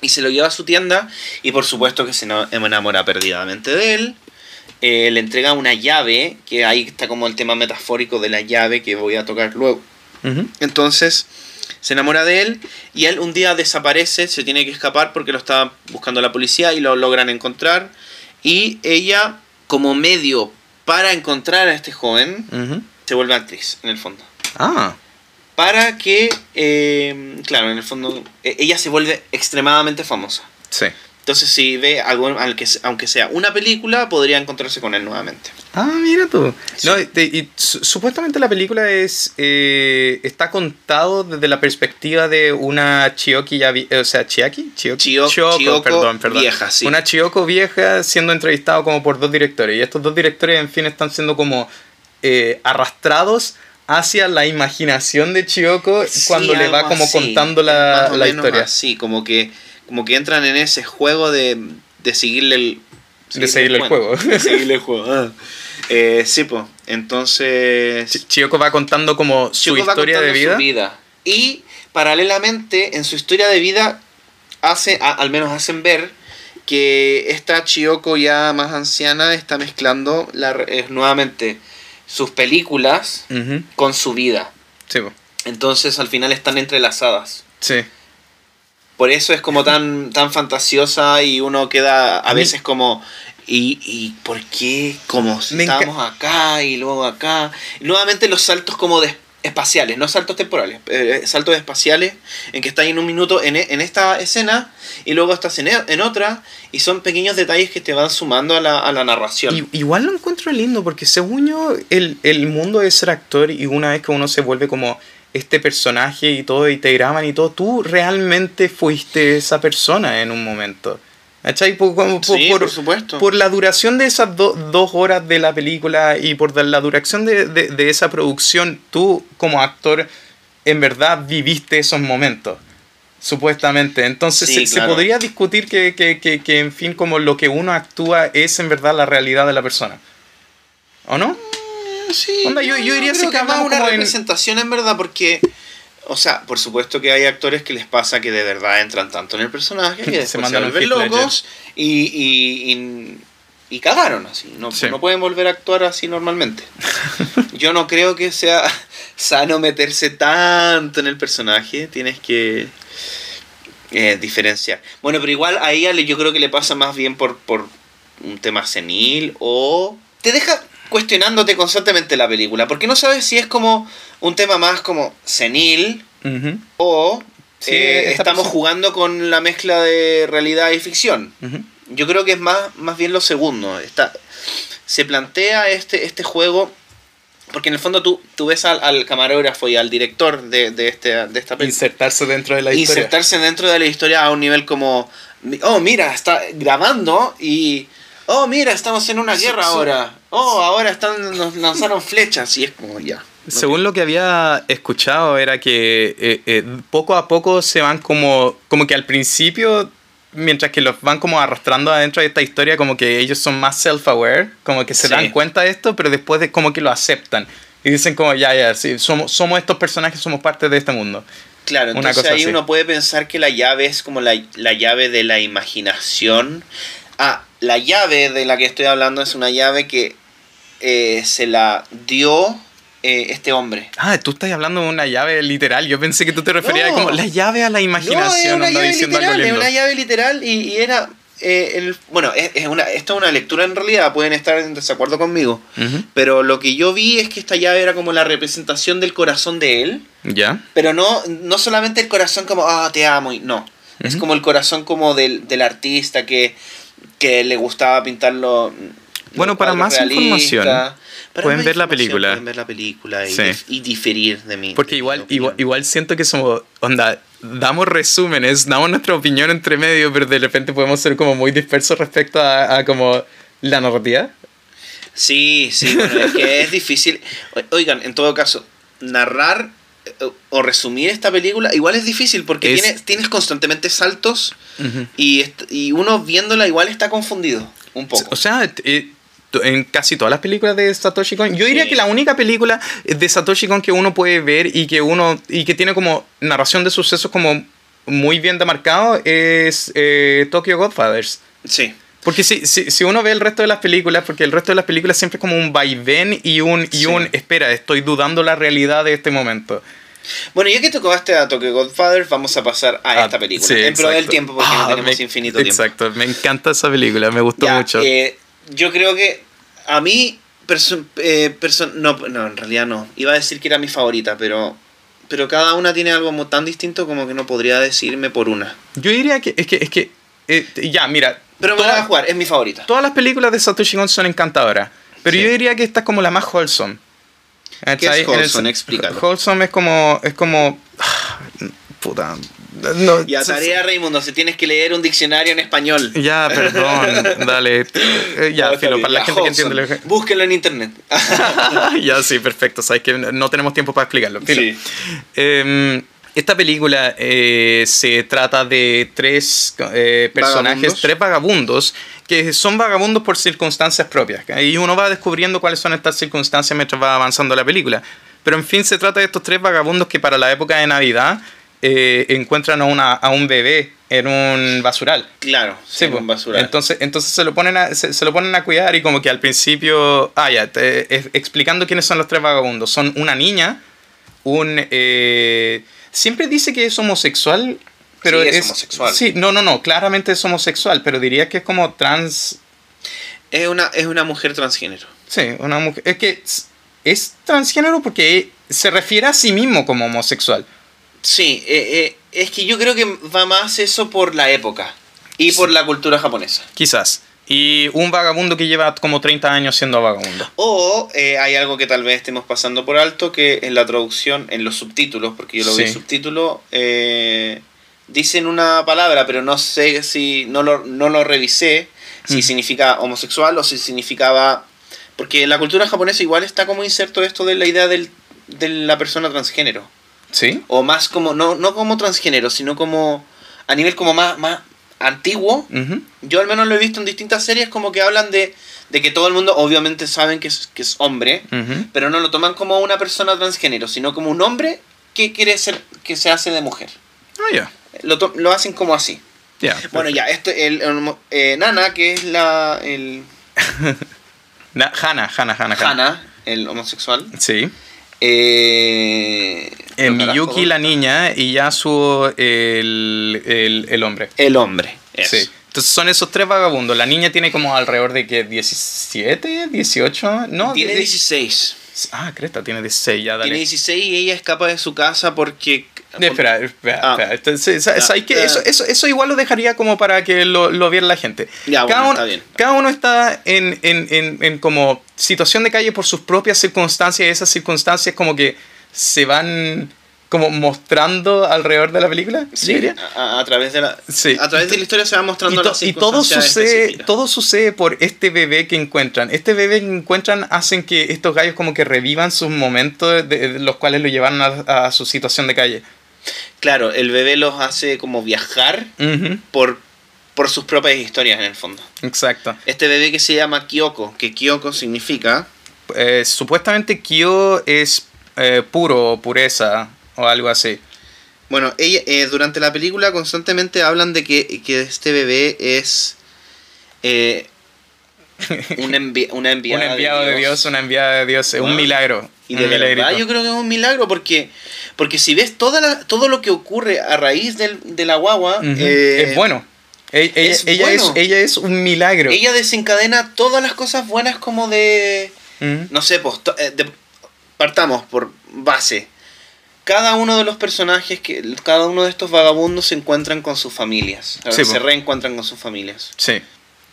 y se lo lleva a su tienda y por supuesto que se enamora perdidamente de él. Eh, le entrega una llave, que ahí está como el tema metafórico de la llave que voy a tocar luego. Entonces se enamora de él y él un día desaparece, se tiene que escapar porque lo está buscando la policía y lo logran encontrar. Y ella, como medio para encontrar a este joven, se vuelve actriz en el fondo. Ah, para que, eh, claro, en el fondo, e- ella se vuelve extremadamente famosa. Sí. Entonces, si ve algo, aunque, aunque sea una película, podría encontrarse con él nuevamente. Ah, mira tú. Sí. No, y, y su- supuestamente la película es eh, está contado desde la perspectiva de una Chioki ya o sea, Chiaki, Chio- Chiyoko perdón, perdón. vieja, sí. Una Chiyoko vieja siendo entrevistado como por dos directores y estos dos directores en fin están siendo como eh, arrastrados hacia la imaginación de Chiyoko Sí, cuando le va como así, contando la, la historia. Así, como que, como que entran en ese juego de, de seguirle el... De seguirle el juego. De seguirle el juego. ah. Eh, sí, pues. Entonces... Chi- Chiyoko va contando como su historia de vida. su vida. Y paralelamente, en su historia de vida, hace, a- al menos hacen ver que esta Chiyoko ya más anciana está mezclando la, eh, nuevamente sus películas con su vida. Sí. Entonces al final están entrelazadas. sí. Por eso es como tan, tan fantasiosa y uno queda a veces como... ¿Y, y por qué? Como si estábamos acá y luego acá. Nuevamente los saltos como de espaciales, no saltos temporales, eh, saltos espaciales en que estás en un minuto en, en esta escena y luego estás en, en otra y son pequeños detalles que te van sumando a la, a la narración. Igual lo encuentro lindo porque según yo el, el mundo de ser actor y una vez que uno se vuelve como este personaje y todo y te graban y todo, tú realmente fuiste esa persona en un momento. ¿Cachai? Por, por, sí, por- por supuesto. por la duración de esas do- dos horas de la película y por la duración de, de- de esa producción, tú como actor en verdad viviste esos momentos. Supuestamente. Entonces Sí, se, se claro. podría discutir que, que, que, que, en fin, como lo que uno actúa es en verdad la realidad de la persona. ¿O no? Sí, Onda, yo- yo diría sí que más una en- representación en verdad porque o sea, por supuesto que hay actores que les pasa que de verdad entran tanto en el personaje que Se mandan vuelven Heath locos y, y, y, y cagaron así. No, Sí. no pueden volver a actuar así normalmente. Yo no creo que sea sano meterse tanto en el personaje. Tienes que eh, diferenciar. Bueno, pero igual a ella yo creo que le pasa más bien por, por un tema senil o te deja cuestionándote constantemente la película, porque no sabes si es como un tema más como senil o Sí, eh, esta estamos persona- jugando con la mezcla de realidad y ficción. Yo creo que es más, más bien lo segundo. Está, se plantea este, este juego, porque en el fondo tú, tú ves al, al camarógrafo y al director de, de, este, de esta película Insertarse dentro de la historia. insertarse dentro de la historia a un nivel como, oh, mira, está grabando y, oh, mira, estamos en una guerra ahora. Oh, ahora están, nos lanzaron flechas y es como ya. Según lo que había escuchado era que eh, eh, poco a poco se van como como que al principio mientras que los van como arrastrando adentro de esta historia como que ellos son más self-aware como que se Sí. dan cuenta de esto pero después de como que lo aceptan y dicen como ya ya sí somos somos estos personajes somos parte de este mundo Claro, Una entonces ahí así. uno puede pensar que la llave es como la, la llave de la imaginación. Ah, la llave de la que estoy hablando es una llave que eh, se la dio eh, este hombre. ah tú estás hablando de una llave literal yo pensé que tú te referías No. como la llave a la No, imaginación es una llave literal, es una llave literal y, y era... eh, el, bueno, es, es una, esto es una lectura en realidad, pueden estar en desacuerdo conmigo. Pero lo que yo vi es que esta llave era como la representación del corazón de él. ya Pero no, no solamente el corazón como, ah, te amo, y no. Es como el corazón como del, del artista que, que le gustaba pintarlo. Bueno, para más información, pueden ver la película. Pueden ver la película y, Sí. dif- y diferir de mí. Porque de igual, igual, igual siento que somos, onda, damos resúmenes, damos nuestra opinión entre medio, pero de repente podemos ser como muy dispersos respecto a, a como la narrativa. Sí, sí, bueno, es que es difícil. Oigan, en todo caso, narrar o resumir esta película igual es difícil porque Es- tienes, tienes constantemente saltos y, y uno viéndola igual está confundido un poco. O sea, eh, en casi todas las películas de Satoshi Kon, yo diría que la única película de Satoshi Kon que uno puede ver y que uno y que tiene como narración de sucesos como muy bien demarcado es eh, Tokyo Godfathers. Sí. Porque si, si, si uno ve el resto de las películas, porque el resto de las películas siempre es como un vaivén y un, y Sí. un espera, estoy dudando la realidad de este momento. Bueno, ya que tocaste a Tokyo Godfather, vamos a pasar a Ah, esta película. sí, en pro del tiempo, porque Ah, no tenemos me- infinito tiempo. Exacto, me encanta esa película, me gustó Ya, mucho. eh, yo creo que a mí, perso- eh, perso- no, no, en realidad no. Iba a decir que era mi favorita, pero pero cada una tiene algo tan distinto como que no podría decirme por una. Yo diría que es que, es que eh, ya, mira. Pero me la voy a jugar, es mi favorita. todas las películas de Satoshi Kon son encantadoras. Pero Sí. yo diría que esta es como la más wholesome. ¿Cachai? es wholesome? Explícalo. Wholesome es como. Es como. ah, Puta. No, Y a tarea, Raimundo, si tienes que leer un diccionario en español. Ya, perdón, dale. Eh, ya, No, filo, para la ya, gente que entiende lo Búsquenlo en internet. ya, sí, perfecto. Sabes que no tenemos tiempo para explicarlo. filo. Sí. Eh, esta película eh, se trata de tres eh, personajes, Vagabundos. tres vagabundos, que son vagabundos por circunstancias propias. Y uno va descubriendo cuáles son estas circunstancias mientras va avanzando la película. Pero en fin, se trata de estos tres vagabundos que para la época de Navidad eh, encuentran a, una, a un bebé en un basural. Claro, Sí, pues. un basura. Entonces, entonces se lo ponen a, se, se lo ponen a cuidar y como que al principio, ah, ya, te- es- explicando quiénes son los tres vagabundos. Son una niña, un eh, siempre dice que es homosexual, pero Sí, es homosexual. Sí, no, no, no, claramente es homosexual, pero diría que es como trans, es, una, es una mujer transgénero. sí, una mujer, es que es, es transgénero porque se refiere a sí mismo como homosexual. Sí, eh, eh, es que yo creo que va más eso por la época y por la cultura japonesa. Quizás. Y un vagabundo que lleva como 30 años siendo vagabundo. O eh, hay algo que tal vez estemos pasando por alto, que en la traducción, en los subtítulos, porque yo lo vi en Sí. subtítulo, eh, dicen una palabra, pero no sé si, no lo, no lo revisé, si Mm. significa homosexual o si significaba... Porque en la cultura japonesa igual está como inserto esto de la idea del, de la persona transgénero. ¿Sí? O más como, no, no como transgénero, sino como a nivel como más, más antiguo. Yo al menos lo he visto en distintas series como que hablan de, de que todo el mundo obviamente saben que es, que es hombre, pero no lo toman como una persona transgénero, sino como un hombre que quiere ser, que se hace de mujer. Ah, ya. Lo, lo hacen como así. Ya. Bueno, ya, esto, el, el- eh, Nana, que es la, el Na- Hana, Hana, Hana, Hana. Hana, el homosexual, Sí. Eh, Eh. Miyuki la niña y Yasuo el, el, el hombre. el hombre. eso. Sí. Entonces son esos tres vagabundos. La niña tiene como alrededor de que 17, 18, no. Tiene de- 16. Ah, cresta, tiene 16, ya dale. Tiene 16 y ella escapa de su casa porque... Espera, espera, Ah. espera. Entonces, ¿sabes- Ah. Eso, eso, eso igual lo dejaría como para que lo, lo viera la gente. Ya, bueno, cada, uno, está bien. cada uno está en, en, en, en como situación de calle por sus propias circunstancias y esas circunstancias como que se van como mostrando alrededor de la película. Sí, a, a través de la Sí. a través de la historia se va Y, mostrando to- las y todo sucede todo sucede por este bebé que encuentran este bebé que encuentran hacen que estos gallos como que revivan sus momentos de, de los cuales lo llevaron a, a su situación de calle Claro, el bebé los hace como viajar por por sus propias historias en el fondo. exacto Este bebé que se llama Kyoko, que Kyoko significa Eh, supuestamente Kyo es eh, puro pureza o algo así. Bueno, ella eh, durante la película constantemente hablan de que, que este bebé es eh, un envi- una un enviada enviado de Dios, una enviada de Dios es un milagro Y un de verdad milagrito. yo creo que es un milagro porque, porque si ves toda la- todo lo que ocurre a raíz del, de la guagua, eh, es bueno. E- ella, es ella bueno. es ella es un milagro. Ella desencadena todas las cosas buenas como de... No sé, pues, eh, de- partamos por base. Cada uno de los personajes, que cada uno de estos vagabundos se encuentran con sus familias. Sí, se po. reencuentran con sus familias. sí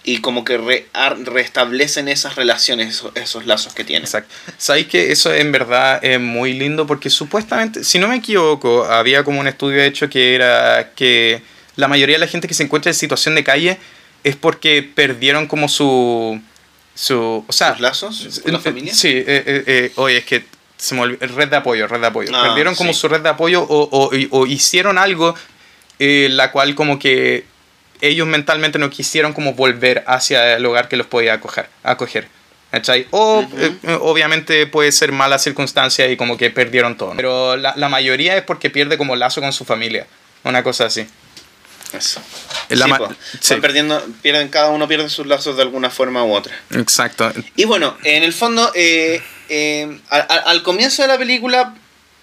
Y como que re- restablecen esas relaciones, esos, esos lazos que tienen. Exacto. ¿Sabéis que eso en verdad es muy lindo? Porque supuestamente, si no me equivoco, había como un estudio hecho que era que la mayoría de la gente que se encuentra en situación de calle es porque perdieron como su... su o sea, ¿Sus lazos con la eh, familia? Sí, eh, eh, eh, oye, es que se me red de apoyo, red de apoyo. Ah, perdieron como sí. su red de apoyo o, o- o hicieron algo eh, la cual como que ellos mentalmente no quisieron como volver hacia el hogar que los podía acoger. acoger ¿cachai? O Ujú. eh, eh, obviamente puede ser mala circunstancia y como que perdieron todo. Pero la, la mayoría es porque pierde como lazo con su familia. Una cosa así. Eso. La Sí, sí. Perdiendo, pierden, cada uno pierde sus lazos de alguna forma u otra. Exacto. Y bueno, en el fondo, eh, eh, al, comienzo de la película,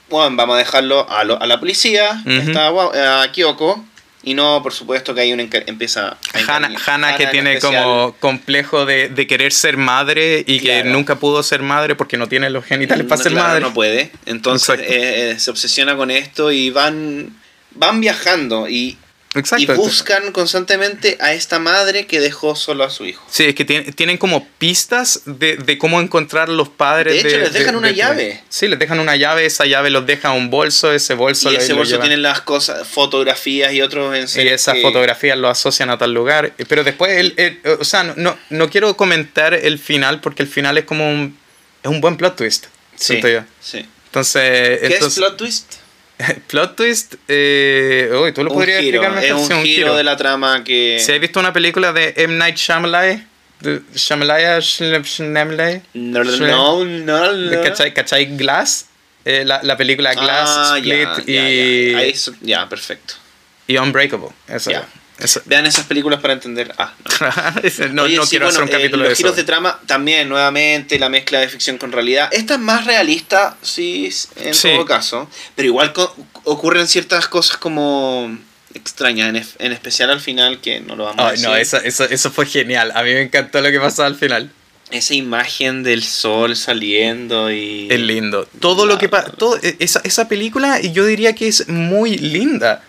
bueno, vamos a dejarlo a, lo- a la policía, está gua- a Kyoko, Y no, por supuesto que hay una empieza a Hannah, que en tiene como complejo de, de querer ser madre y que nunca pudo ser madre porque no tiene los genitales para ser claro, madre. no puede. Entonces eh, eh, se obsesiona con esto y van, van viajando y, Exacto. y buscan constantemente a esta madre que dejó solo a su hijo. Sí, es que tienen, tienen como pistas de, de cómo encontrar los padres. De hecho, les dejan una llave. Sí, les dejan una llave, esa llave los deja un bolso, ese bolso y ese bolso tiene las cosas, fotografías y otros en Y esas que- fotografías lo asocian a tal lugar. Pero después, el, el- o sea, no, no, quiero comentar el final porque el final es como un, es un buen plot twist. Sí, siento yo. sí. Entonces, ¿Qué entonces es plot twist? plot twist, eh, uy, tú lo Un podrías giro, explicar es mejor. un Sí, giro, de la trama que... Si has visto una película de M. Night Shyamalan, Shyamalan, Shyamalan, No, no, no, no. ¿cachai, cachai Glass? Eh, la, la película Glass, Ah, Split ya, ya, y, ya, perfecto. y Unbreakable. Eso, Ya. Eso. Vean esas películas para entender. Ah, no. No, Oye, no sí, quiero bueno, hacer un eh, capítulo los de eso. giros de trama también, nuevamente, la mezcla de ficción con realidad. Esta es más realista, sí, en Sí. todo caso. Pero igual ocurren ciertas cosas como extrañas, en, es- en especial al final, que no lo vamos a Ay, decir. no, eso, eso, eso fue genial. A mí me encantó lo que pasó al final. Esa imagen del sol saliendo y... Es lindo. Todo lo que pasa. Esa, esa película, yo diría que es muy linda.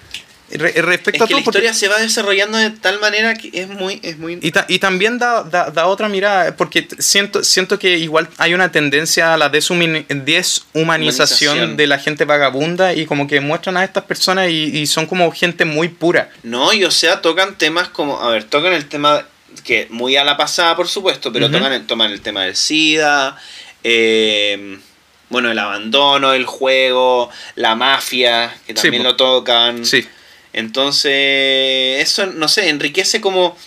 Re- respecto Es a todo. la porque- historia se va desarrollando de tal manera que es muy... Es muy... Y, ta- y también da, da, da otra mirada, porque t- siento, siento que igual hay una tendencia a la deshumani- deshumanización Humanización. de la gente vagabunda y como que muestran a estas personas y, y son como gente muy pura. No, y o sea, tocan temas como, a ver, tocan el tema que muy a la pasada, por supuesto, pero tocan, el, toman el tema del SIDA, eh, bueno, el abandono, el juego, la mafia, que también lo tocan. Sí, Entonces, eso, no sé, enriquece como,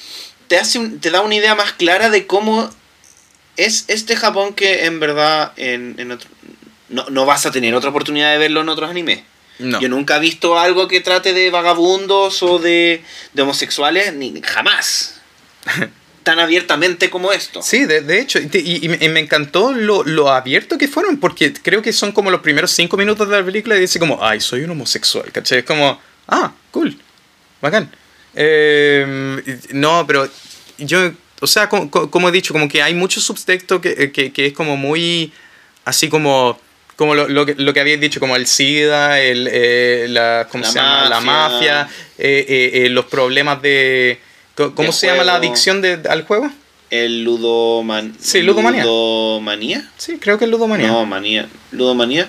te, hace un- te da una idea más clara de cómo es este Japón que en verdad en, en otro, no, no vas a tener otra oportunidad de verlo en otros animes. no. Yo nunca he visto algo que trate de vagabundos o de, de homosexuales, ni jamás. Tan abiertamente como esto. Sí, de, de hecho, y, y- y me encantó lo, lo abierto que fueron, porque creo que son como los primeros cinco minutos de la película y dice como, ay, soy un homosexual, ¿cachai? Es como, ah, cool, bacán. Eh, no, pero yo, o sea, como, como he dicho, como que hay mucho subtexto que, que, que es como muy, así como... Como lo, lo que, lo que habías dicho, como el SIDA, el, eh, la, ¿cómo La se llama? la mafia. mafia, eh, eh, eh, los problemas de... ¿Cómo se llama la adicción de, al juego? El ludoman... Sí, ludomanía. ¿Ludomanía? Sí, creo que es ludomanía. No, manía. ¿Ludomanía?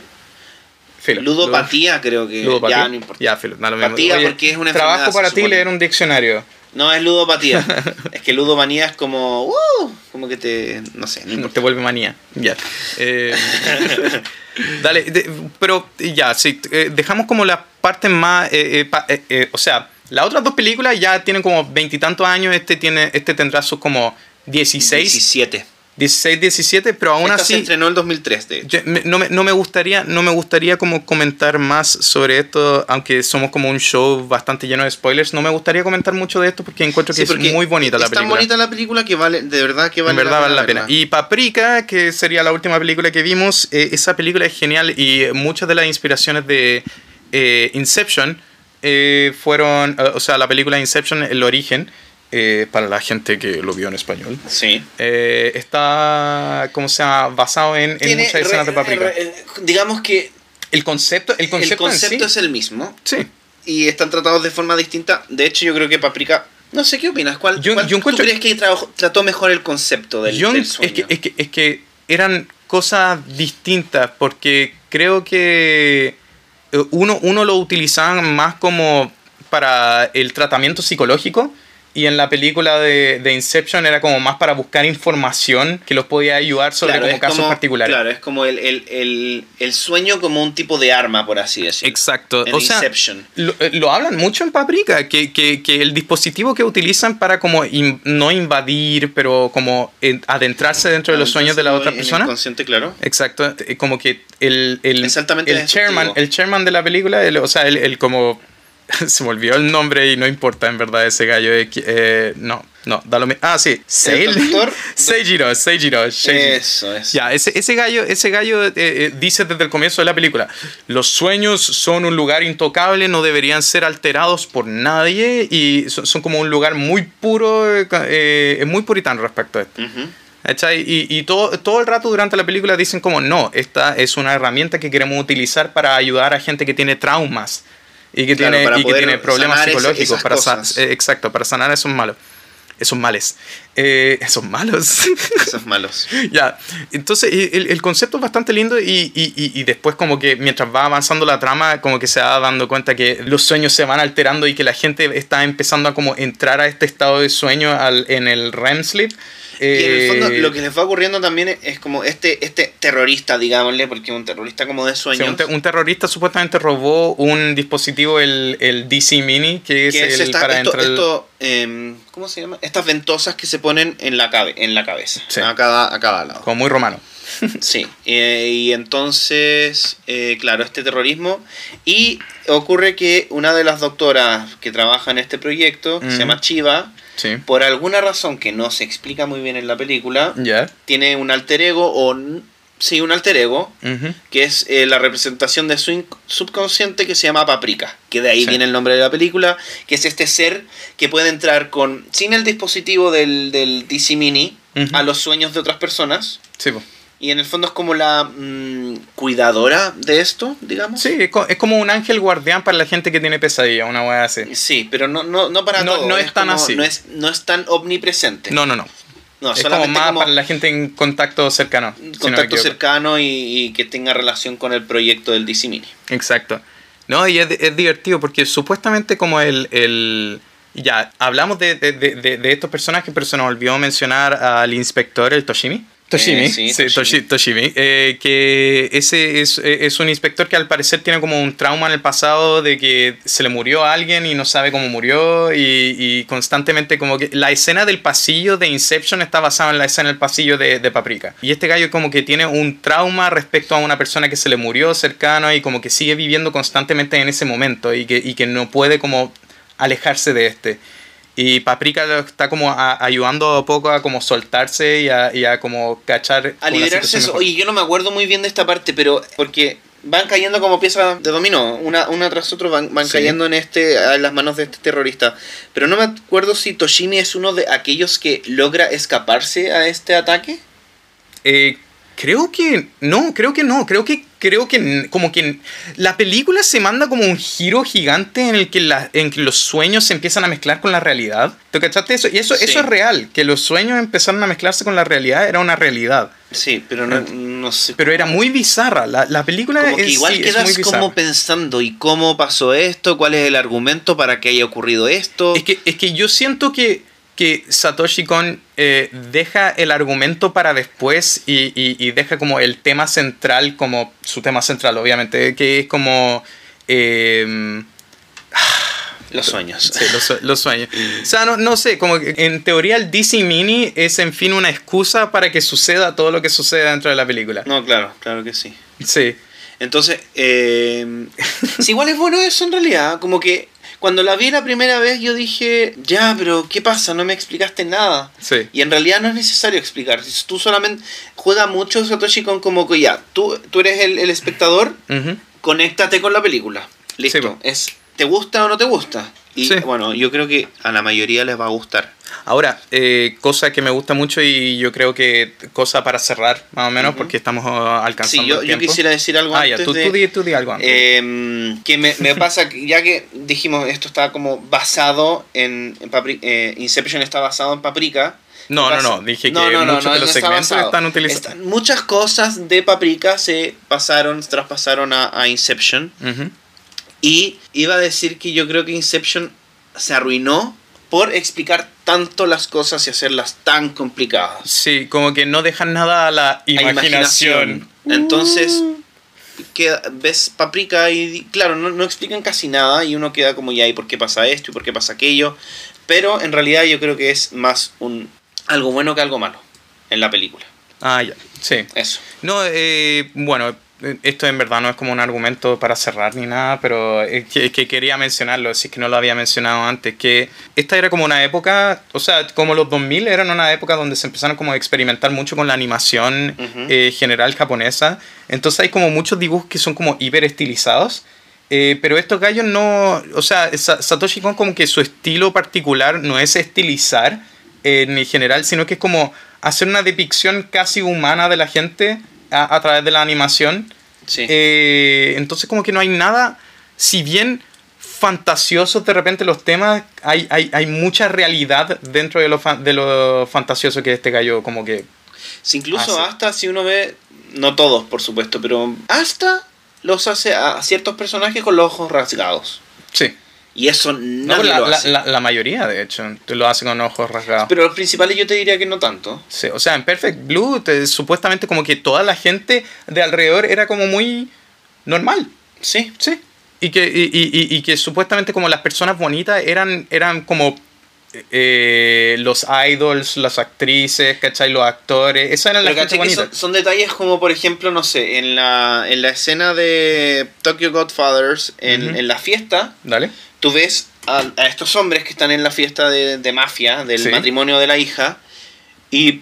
Filo, Ludopatía creo que... ludopatía. Ya, no importa. Ya, filo, da lo mismo. Patía porque es una Trabajo para ti leer un diccionario. No, es ludopatía. es que ludomanía es como... ¡uh! como que te... No sé, no. Te vuelve manía. Ya. Eh, dale, de- pero ya, sí, eh, dejamos como las partes más... pa- eh, o sea, las otras dos películas ya tienen como veintitantos años, este, tiene, este tendrá sus como 16, 17. 16, 17, pero aún Esta se así... estrenó el 2003, de hecho. Yo- me- no, me, no me gustaría no me gustaría como comentar más sobre esto aunque somos como un show bastante lleno de spoilers no me gustaría comentar mucho de esto porque encuentro que Sí, porque es muy bonita la es tan película. bonita la película que vale, de verdad que vale en verdad vale la pena. Y Paprika que sería la última película que vimos eh, esa película es genial y muchas de las inspiraciones de eh, Inception eh, fueron o sea la película Inception el origen eh, para la gente que lo vio en español Sí. eh, está como sea basado en, muchas escenas de Paprika re- digamos que el concepto el concepto, el concepto en sí, es el mismo sí y están tratados de forma distinta. De hecho, yo creo que Paprika. No sé qué opinas. ¿Cuál, Yo- cuál- yo tú crees que trató mejor el concepto del, Yo- del es, sueño? que, es, que, es que eran cosas distintas porque creo que eh, uno, uno lo utilizaban más como para el tratamiento psicológico y en la película de, de Inception era como más para buscar información que los podía ayudar sobre Claro, como casos como- particulares. Claro, es como el, el, el, el sueño como un tipo de arma, por así decirlo. Exacto. En o sea, Inception. lo, eh, lo hablan mucho en Paprika, que, que, que el dispositivo que utilizan para como in- no invadir, pero como en- adentrarse dentro de los sueños de la otra persona. inconsciente, claro. Exacto, eh, como que el, el, el, chairman, el chairman de la película, el- o sea, el, el como... Se me olvidó el nombre y no importa en verdad ese gallo. eh, eh, no. No, da lo mismo. Ah, sí. Seijiro, Seijiro. Seijiro. Eso, eso. Ya, ese, ese gallo, ese gallo eh, eh, dice desde el comienzo de la película, los sueños son un lugar intocable, no deberían ser alterados por nadie y son, son como un lugar muy puro, eh, ca- eh, muy puritano respecto a esto. Ujú. ¿Cachai? Y, y todo, todo el rato durante la película dicen como, no, esta es una herramienta que queremos utilizar para ayudar a gente que tiene traumas y que Claro, tiene, y que tiene problemas psicológicos. para eh, exacto, para sanar esos malos. Esos males. Eh, esos malos. Esos malos. Ya, entonces el, el concepto es bastante lindo y, y- y- después como que mientras va avanzando la trama como que se va dando cuenta que los sueños se van alterando y que la gente está empezando a como entrar a este estado de sueño al- en el REM sleep. Y en el fondo Eh, lo que les va ocurriendo también es- como este, este terrorista, digámosle, porque un terrorista como de o sueños. sea, un, un terrorista supuestamente robó un dispositivo, el, el DC Mini, que es, que es el esta- para esto, entrar... esto, em, ¿cómo se llama? Estas ventosas que se ponen en la, cabe, en la cabeza, Sí. a, cada, a cada lado. como muy romano. Sí, eh, y entonces, eh, claro, este terrorismo. Y ocurre que una de las doctoras que trabaja en este proyecto, que se Mm. llama Chiva, Sí. por alguna razón que no se explica muy bien en la película, tiene un alter ego, o sí, un alter ego, que es eh, la representación de su subconsciente que se llama Paprika, que de ahí Sí. viene el nombre de la película, que es este ser que puede entrar con sin el dispositivo del, del DC Mini a los sueños de otras personas. Sí, po. Y en el fondo es como la mm, cuidadora de esto, digamos. Sí, es co- es como un ángel guardián para la gente que tiene pesadilla, una wea así. Sí, pero no, no, no para No- todo. no es tan como- así. No es, no es tan omnipresente. No, no, no. No, es como más como para la gente en contacto cercano. si no me contacto cercano y, y que tenga relación con el proyecto del DC Mini. Exacto. No, y es, es divertido porque supuestamente como el... el ya, hablamos de, de, de, de- de estos personajes, pero se nos olvidó mencionar al inspector, el Toshimi. Toshimi, Eh, sí, sí, Toshimi. Toshi- Toshimi, eh, que ese es, es un inspector que al parecer tiene como un trauma en el pasado de que se le murió a alguien y no sabe cómo murió y, y constantemente como que la escena del pasillo de Inception está basada en la escena del pasillo de, de Paprika. Y este gallo como que tiene un trauma respecto a una persona que se le murió cercano y como que sigue viviendo constantemente en ese momento y que, y que no puede como alejarse de este. Y Paprika lo está como a- ayudando a poco a como soltarse y a, y a como cachar. A liberarse eso. Oye, yo no me acuerdo muy bien de esta parte, pero porque van cayendo como piezas de dominó, una, una tras otra van, van Sí. cayendo en este en las manos de este terrorista. Pero no me acuerdo si Toshimi es uno de aquellos que logra escaparse a este ataque. Eh, creo que no, creo que no, creo que creo que como que la película se manda como un giro gigante en el que la, en que los sueños se empiezan a mezclar con la realidad. ¿Te cachaste eso? Y eso Sí. eso es real, que los sueños empezaron a mezclarse con la realidad, era una realidad, Sí, pero no, no sé. pero era muy bizarra. La, la película como que es, igual sí, es muy quedas bizarra. como pensando, ¿y cómo pasó esto? ¿Cuál es el argumento para que haya ocurrido esto? Es que, es que yo siento que, que Satoshi Kon eh, deja el argumento para después y, y- y deja como el tema central como su tema central, obviamente, que es como... eh, Los sueños. sí, los, sue- los sueños. O sea, no, no sé, como que en teoría el DC Mini es en fin una excusa para que suceda todo lo que sucede dentro de la película. No, claro, claro que sí. Sí. Entonces, eh, sí, igual es bueno eso en realidad. Como que cuando la vi la primera vez yo dije, ya, pero ¿qué pasa? No me explicaste nada. Sí. Y en realidad no es necesario explicar. Tú solamente juega mucho Satoshi con como que ya, tú, tú eres el, el espectador, conéctate con la película. Listo. Sí, es, ¿Te gusta o no te gusta? Y Sí. bueno, yo creo que a la mayoría les va a gustar. Ahora, eh, cosa que me gusta mucho y yo creo que cosa para cerrar, más o menos, porque estamos uh, alcanzando Sí, yo, el yo tiempo. quisiera decir algo Ah, ya, antes tú, de... tú di, tú di algo antes. Eh, que me, me pasa que ya que dijimos esto está como basado en, en Papri- eh, Inception está basado en Paprika. no, no, no, dije que muchos de los segmentos basado. están utilizados. Muchas cosas de Paprika se pasaron, traspasaron a, a Inception. Y iba a decir que yo creo que Inception se arruinó por explicar tanto las cosas y hacerlas tan complicadas. Sí, como que no dejan nada a la a imaginación. Entonces, queda- ves Paprika y claro, no, no explican casi nada y uno queda como ya, ¿y por qué pasa esto? ¿Y por qué pasa aquello? Pero en realidad yo creo que es más un algo bueno que algo malo en la película. Ah, ya, sí. Eso. No, eh, bueno, esto en verdad no es como un argumento para cerrar ni nada, pero es que, que quería mencionarlo, si es que no lo había mencionado antes, que esta era como una época, o sea, como los 2000 eran una época donde se empezaron como a experimentar mucho con la animación Ujú. eh, general japonesa, entonces hay como muchos dibujos que son como hiper estilizados. eh, pero estos gallos no, o sea, Sa- Satoshi Kon como que su estilo particular no es estilizar eh, en general, sino que es como hacer una depicción casi humana de la gente a, a través de la animación. Sí. Eh, entonces como que no hay nada, si bien fantasiosos de repente los temas, hay, hay, hay mucha realidad dentro de lo, fa- de lo fantasioso que este gallo como que... Sí, incluso hasta si uno ve, no todos por supuesto, pero hasta los hace a ciertos personajes con los ojos rasgados. Sí. Y eso No, la, lo la- hace. la- la mayoría, de hecho, lo hace con ojos rasgados. Pero los principales yo te diría que no tanto. Sí, o sea, en Perfect Blue, te- supuestamente como que toda la gente de alrededor era como muy normal. Sí. Sí. Y que, y, y- y- y que supuestamente como las personas bonitas eran, eran como eh, los idols, las actrices, ¿cachai? Los actores. Esa era la Pero gente caché que bonita. son, son detalles como, por ejemplo, no sé, en la, en la escena de Tokyo Godfathers, en, en la fiesta, Dale. Tú ves a, a estos hombres que están en la fiesta de, de mafia, del Sí. matrimonio de la hija, y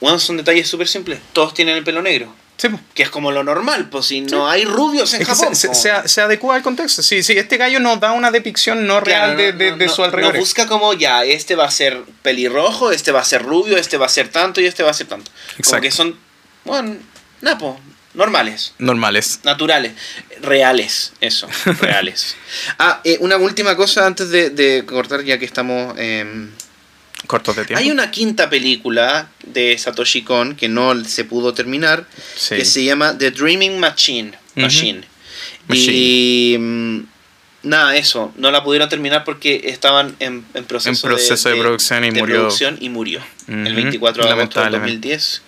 bueno, son detalles súper simples. Todos tienen el pelo negro. Sí. Que es como lo normal, pues si no hay rubios en Es Japón. se, adecua al contexto. Sí, sí, este gallo nos da una depicción no real de, de, no- de no- su alrededor. no busca como ya, este va a ser pelirrojo, este va a ser rubio, este va a ser tanto y este va a ser tanto. Como Exacto. que son, bueno, napo, normales. Normales. Naturales, reales, eso, reales. ah, eh, una última cosa antes de, de cortar, ya que estamos. em, Cortos de tiempo. hay una quinta película de Satoshi Kon que no se pudo terminar, Sí. que se llama The Dreaming Machine. Machine. Machine. Y. mm, Nada, eso, no la pudieron terminar porque estaban en, en proceso, En proceso de producción y de murió. producción y murió. El Ujú, 24 de agosto del lamentablemente. 2010.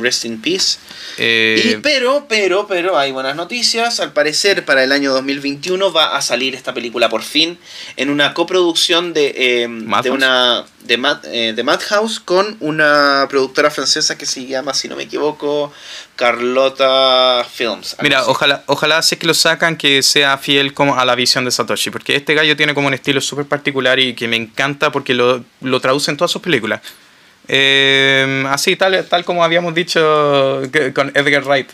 Rest in peace. Eh, Y, pero, pero, pero, hay buenas noticias. Al parecer, para el año 2021 va a salir esta película por fin en una coproducción de, eh, de una de, Mad- eh, de Madhouse con una productora francesa que se llama, si no me equivoco, Carlota Films. Mira, así. ojalá, ojalá es que lo sacan que sea fiel como a la visión de Satoshi, porque este gallo tiene como un estilo súper particular y que me encanta porque lo, lo traduce en todas sus películas. Eh, así, tal, tal como habíamos dicho que- con Edgar Wright.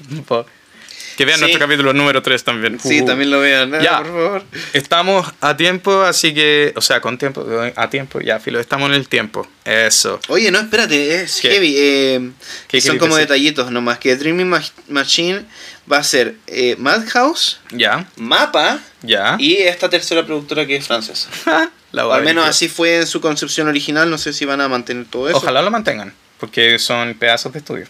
Que vean Sí. nuestro capítulo número 3 también. Sí, Uh. también lo vean, ¿eh? Ya. por favor. Estamos a tiempo, así que, o sea, con tiempo, a tiempo, ya, filo, estamos en el tiempo. Eso. Oye, no, espérate, es ¿Qué? heavy. eh, ¿Qué son como detallitos nomás. Que Dreaming Mach- Machine va a ser eh, Madhouse, Ya, Mapa ya. y esta tercera productora que es francesa. La O al menos así fue en su concepción original. No sé si van a mantener todo eso. Ojalá lo mantengan, porque son pedazos de estudio.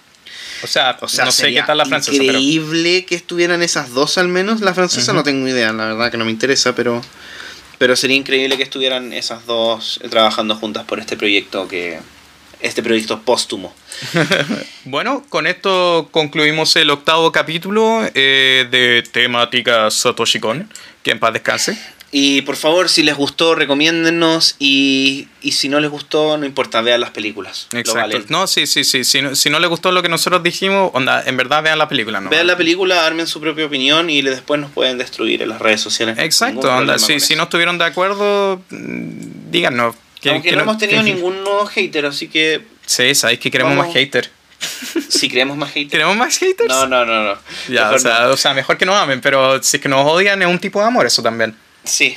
O sea, O sea, no sé qué tal la francesa, pero... increíble que estuvieran esas dos al menos. La francesa no tengo idea, la verdad que no me interesa, pero pero sería increíble que estuvieran esas dos trabajando juntas por este proyecto que este proyecto póstumo. Bueno, con esto concluimos el octavo capítulo eh, de temática Satoshi Kon. Que en paz descanse. Y por favor, si les gustó, recomiéndennos y, y si no les gustó, no importa, vean las películas. Exacto. No, sí, sí, sí. Si no, si no les gustó lo que nosotros dijimos, onda, en verdad vean la película, ¿no? Vean la película, armen su propia opinión y después nos pueden destruir en las redes sociales. Exacto, onda. Si, si no estuvieron de acuerdo, mm, díganos. que- Aunque que no hemos tenido que- ningún nuevo hater, así que Sí, sabéis que queremos Vamos. más hater. si queremos más haters. ¿Queremos más haters? No, no, no, no. Ya, o sea, no. o sea, mejor que nos amen, pero si es que nos odian es un tipo de amor eso también. Sí.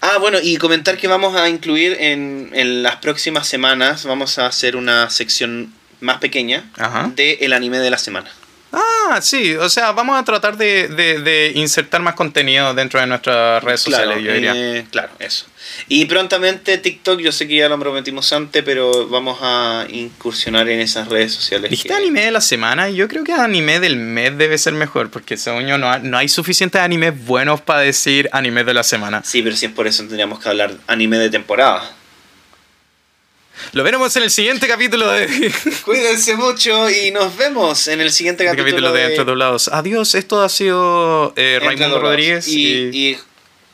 Ah, bueno, y comentar que vamos a incluir en, en las próximas semanas, vamos a hacer una sección más pequeña Ajá. de el anime de la semana. Ah, sí, o sea, vamos a tratar de, de- de insertar más contenido dentro de nuestras redes sociales, yo diría. eh, claro, eso. Y prontamente TikTok, yo sé que ya lo prometimos antes, pero vamos a incursionar en esas redes sociales. Dijiste que- anime de la semana, yo creo que anime del mes debe ser mejor, porque según yo no, ha- no hay suficientes animes buenos para decir anime de la semana. Sí, pero si es por eso tendríamos que hablar anime de temporada. Lo veremos en el siguiente capítulo de, Cuídense mucho y nos vemos en el siguiente de capítulo, capítulo de Entre Doblados. Adiós, esto ha sido eh, Raimundo Doblados. Rodríguez y, y,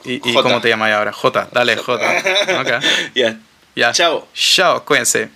y- y- J. ¿cómo te llamas ahora? J, dale, J. Ok. ya. Ya. Chao. Chao, cuídense.